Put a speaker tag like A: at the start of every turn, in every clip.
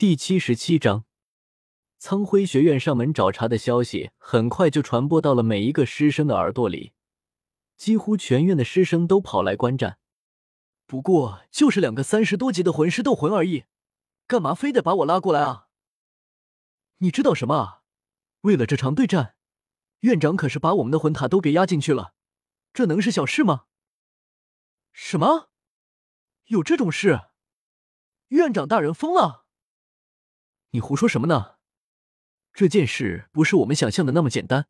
A: 第七十七章，苍辉学院上门找茬的消息很快就传播到了每一个师生的耳朵里，几乎全院的师生都跑来观战。
B: 不过就是两个三十多级的魂师斗魂而已，干嘛非得把我拉过来啊？你知道什么啊？为了这场对战，院长可是把我们的魂塔都给压进去了，这能是小事吗？什么？有这种事？院长大人疯了？你胡说什么呢？这件事不是我们想象的那么简单，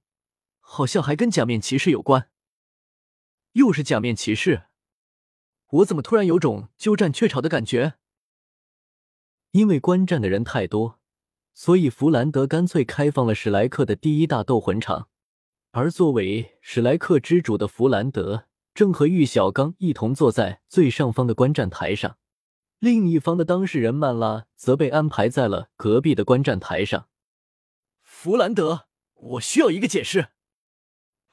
B: 好像还跟假面骑士有关。又是假面骑士？我怎么突然有种鸠占鹊巢的感觉？
A: 因为观战的人太多，所以弗兰德干脆开放了史莱克的第一大斗魂场。而作为史莱克之主的弗兰德，正和玉小刚一同坐在最上方的观战台上。另一方的当事人曼拉则被安排在了隔壁的观战台上。
B: 弗兰德，我需要一个解释，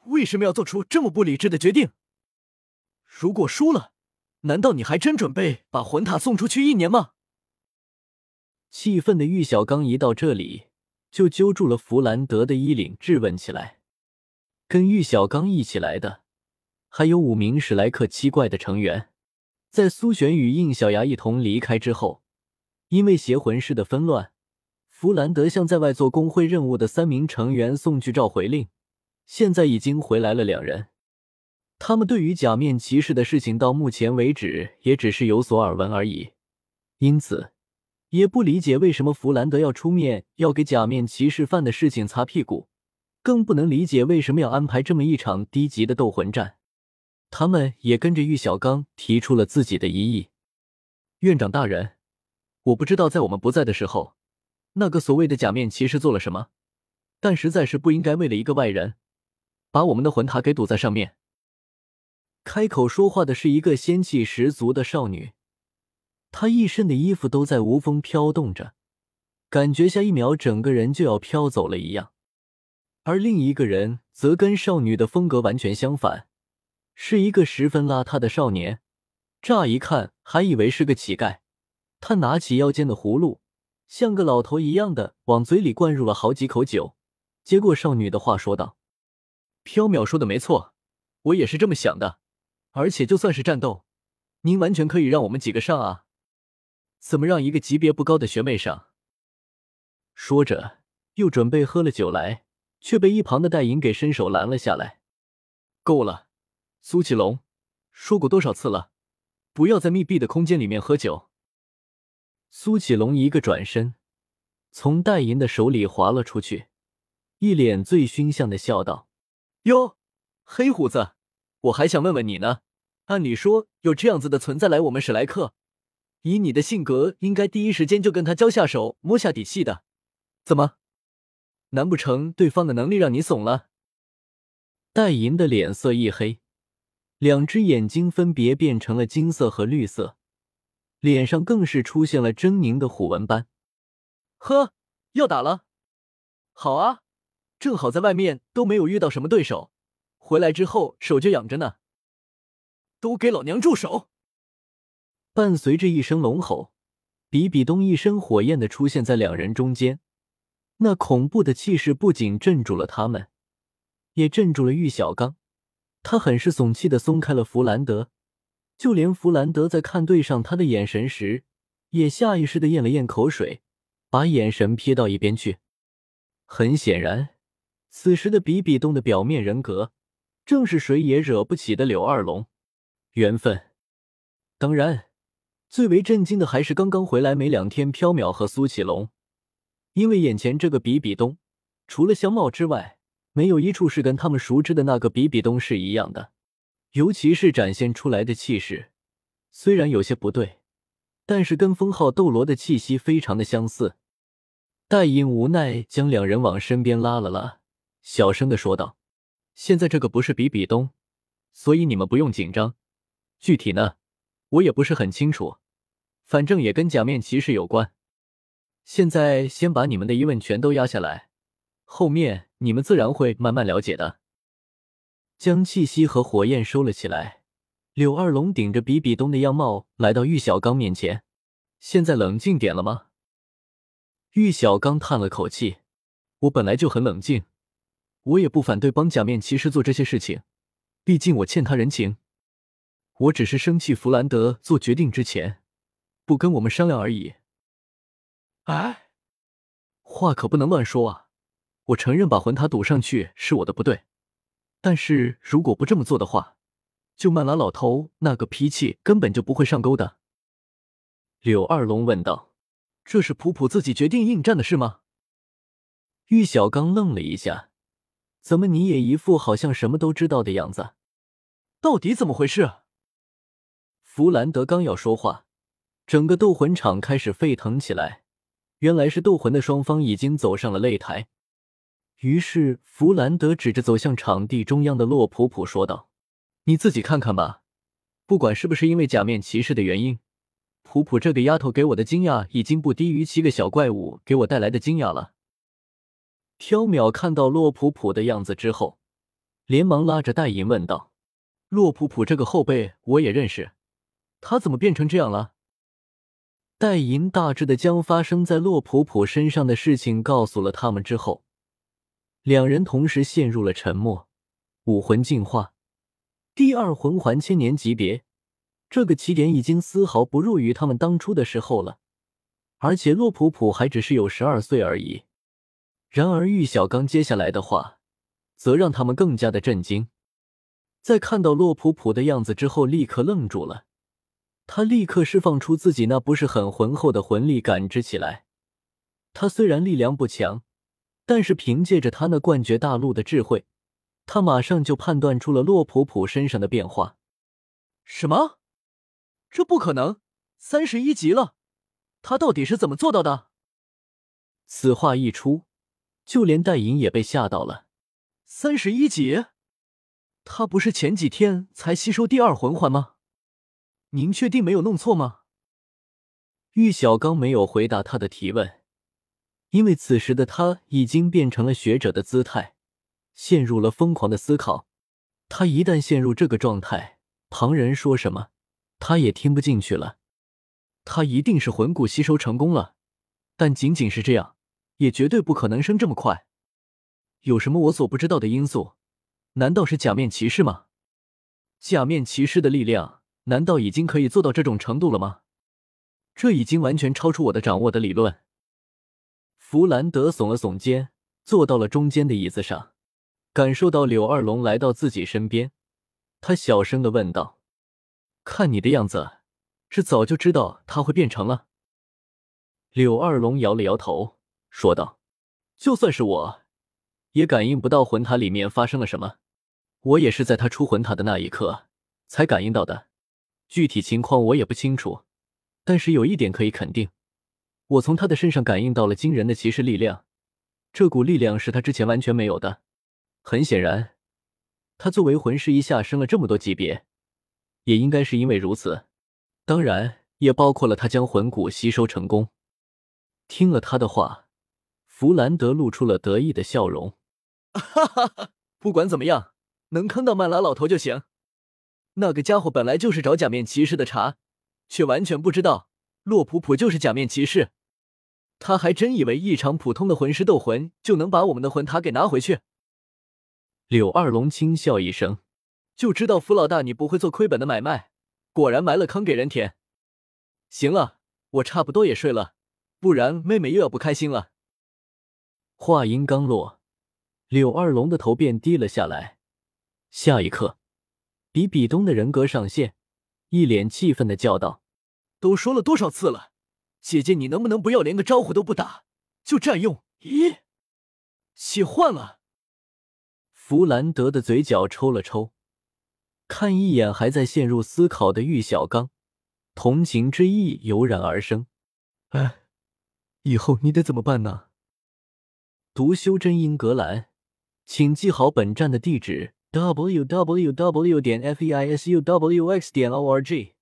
B: 为什么要做出这么不理智的决定？如果输了，难道你还真准备把魂塔送出去一年吗？
A: 气愤的玉小刚一到这里，就揪住了弗兰德的衣领，质问起来。跟玉小刚一起来的，还有五名史莱克七怪的成员。在苏璇与应小牙一同离开之后，因为邪魂师的纷乱，弗兰德向在外做工会任务的三名成员送去召回令。现在已经回来了两人，他们对于假面骑士的事情到目前为止也只是有所耳闻而已，因此也不理解为什么弗兰德要出面要给假面骑士犯的事情擦屁股，更不能理解为什么要安排这么一场低级的斗魂战。他们也跟着玉小刚提出了自己的异议。
B: 院长大人，我不知道在我们不在的时候，那个所谓的假面骑士做了什么，但实在是不应该为了一个外人，把我们的魂塔给堵在上面。
A: 开口说话的是一个仙气十足的少女，她一身的衣服都在无风飘动着，感觉下一秒整个人就要飘走了一样。而另一个人则跟少女的风格完全相反。是一个十分邋遢的少年，乍一看还以为是个乞丐。他拿起腰间的葫芦，像个老头一样的往嘴里灌入了好几口酒，接过少女的话说道：“
B: 缥缈说的没错，我也是这么想的。而且就算是战斗，您完全可以让我们几个上啊，怎么让一个级别不高的学妹上？”
A: 说着，又准备喝了酒来，却被一旁的戴莹给伸手拦了下来。
B: “够了。”苏启龙说过多少次了，不要在密闭的空间里面喝酒。
A: 苏启龙一个转身，从戴银的手里滑了出去，一脸醉醺相的笑道：“
B: 哟，黑胡子，我还想问问你呢。按理说，有这样子的存在来我们史莱克，以你的性格，应该第一时间就跟他交下手，摸下底细的。怎么？难不成对方的能力让你怂了？”
A: 戴银的脸色一黑。两只眼睛分别变成了金色和绿色，脸上更是出现了狰狞的虎纹斑。
B: 呵，要打了？好啊，正好在外面都没有遇到什么对手，回来之后手就痒着呢。都给老娘住手！
A: 伴随着一声龙吼，比比东一身火焰的出现在两人中间，那恐怖的气势不仅镇住了他们，也镇住了玉小刚。他很是悚气的松开了弗兰德，就连弗兰德在看对上他的眼神时，也下意识的咽了咽口水，把眼神瞥到一边去。很显然，此时的比比东的表面人格，正是谁也惹不起的柳二龙。缘分。当然，最为震惊的还是刚刚回来没两天缥缈和苏启龙，因为眼前这个比比东，除了相貌之外，没有一处是跟他们熟知的那个比比东是一样的，尤其是展现出来的气势，虽然有些不对，但是跟封号斗罗的气息非常的相似。戴隐无奈将两人往身边拉了拉，小声的说道：“现在这个不是比比东，所以你们不用紧张。具体呢，我也不是很清楚，反正也跟假面骑士有关。现在先把你们的疑问全都压下来。”后面你们自然会慢慢了解的。将气息和火焰收了起来，柳二龙顶着比比东的样貌来到玉小刚面前。现在冷静点了吗？玉小刚叹了口气：“我本来就很冷静，我也不反对帮假面骑士做这些事情，毕竟我欠他人情。我只是生气弗兰德做决定之前不跟我们商量而已。”
B: 哎，
A: 话可不能乱说啊！我承认把魂塔堵上去是我的不对，但是如果不这么做的话，就曼拉老头那个脾气根本就不会上钩的。柳二龙问道：“
B: 这是普普自己决定应战的事吗？”
A: 玉小刚愣了一下：“怎么你也一副好像什么都知道的样子？
B: 到底怎么回事？”
A: 弗兰德刚要说话，整个斗魂场开始沸腾起来。原来是斗魂的双方已经走上了擂台，于是弗兰德指着走向场地中央的洛普普说道：“你自己看看吧，不管是不是因为假面骑士的原因，普普这个丫头给我的惊讶已经不低于七个小怪物给我带来的惊讶了。”缥缈看到洛普普的样子之后，连忙拉着戴银问道：“洛普普这个后辈我也认识，他怎么变成这样了？”戴银大致的将发生在洛普普身上的事情告诉了他们之后，两人同时陷入了沉默。武魂进化，第二魂环千年级别，这个起点已经丝毫不弱于他们当初的时候了。而且洛普普还只是有十二岁而已。然而玉小刚接下来的话，则让他们更加的震惊。在看到洛普普的样子之后，立刻愣住了。他立刻释放出自己那不是很浑厚的魂力，感知起来。他虽然力量不强，但是凭借着他那冠绝大陆的智慧，他马上就判断出了洛普普身上的变化。
B: 什么？这不可能！三十一级了，他到底是怎么做到的？
A: 此话一出，就连戴银也被吓到了。
B: 三十一级？他不是前几天才吸收第二魂环吗？您确定没有弄错吗？
A: 玉小刚没有回答他的提问，因为此时的他已经变成了学者的姿态，陷入了疯狂的思考。他一旦陷入这个状态，旁人说什么，他也听不进去了。他一定是魂骨吸收成功了，但仅仅是这样，也绝对不可能升这么快。有什么我所不知道的因素？难道是假面骑士吗？假面骑士的力量？难道已经可以做到这种程度了吗？这已经完全超出我的掌握的理论。弗兰德耸了耸肩，坐到了中间的椅子上，感受到柳二龙来到自己身边，他小声的问道：“看你的样子，是早就知道他会变成了？”柳二龙摇了摇头，说道：“就算是我，也感应不到魂塔里面发生了什么。我也是在他出魂塔的那一刻才感应到的。”具体情况我也不清楚，但是有一点可以肯定，我从他的身上感应到了惊人的骑士力量，这股力量是他之前完全没有的。很显然，他作为魂师一下升了这么多级别，也应该是因为如此。当然，也包括了他将魂骨吸收成功。听了他的话，弗兰德露出了得意的笑容。
B: 哈哈哈，不管怎么样，能坑到曼拉老头就行。那个家伙本来就是找假面骑士的茬，却完全不知道洛普普就是假面骑士。他还真以为一场普通的魂师斗魂就能把我们的魂塔给拿回去。
A: 柳二龙轻笑一声，
B: 就知道弗老大你不会做亏本的买卖，果然埋了坑给人填。行了，我差不多也睡了，不然妹妹又要不开心了。
A: 话音刚落，柳二龙的头便低了下来，下一刻。比比东的人格上线，一脸气愤的叫道：“
B: 都说了多少次了，姐姐你能不能不要连个招呼都不打就占用？咦，气坏了！”
A: 弗兰德的嘴角抽了抽，看一眼还在陷入思考的玉小刚，同情之意油然而生。
B: 哎，以后你得怎么办呢？
A: 读修真英格兰，请记好本站的地址。w w w 点 f e i s u w x 点 o r g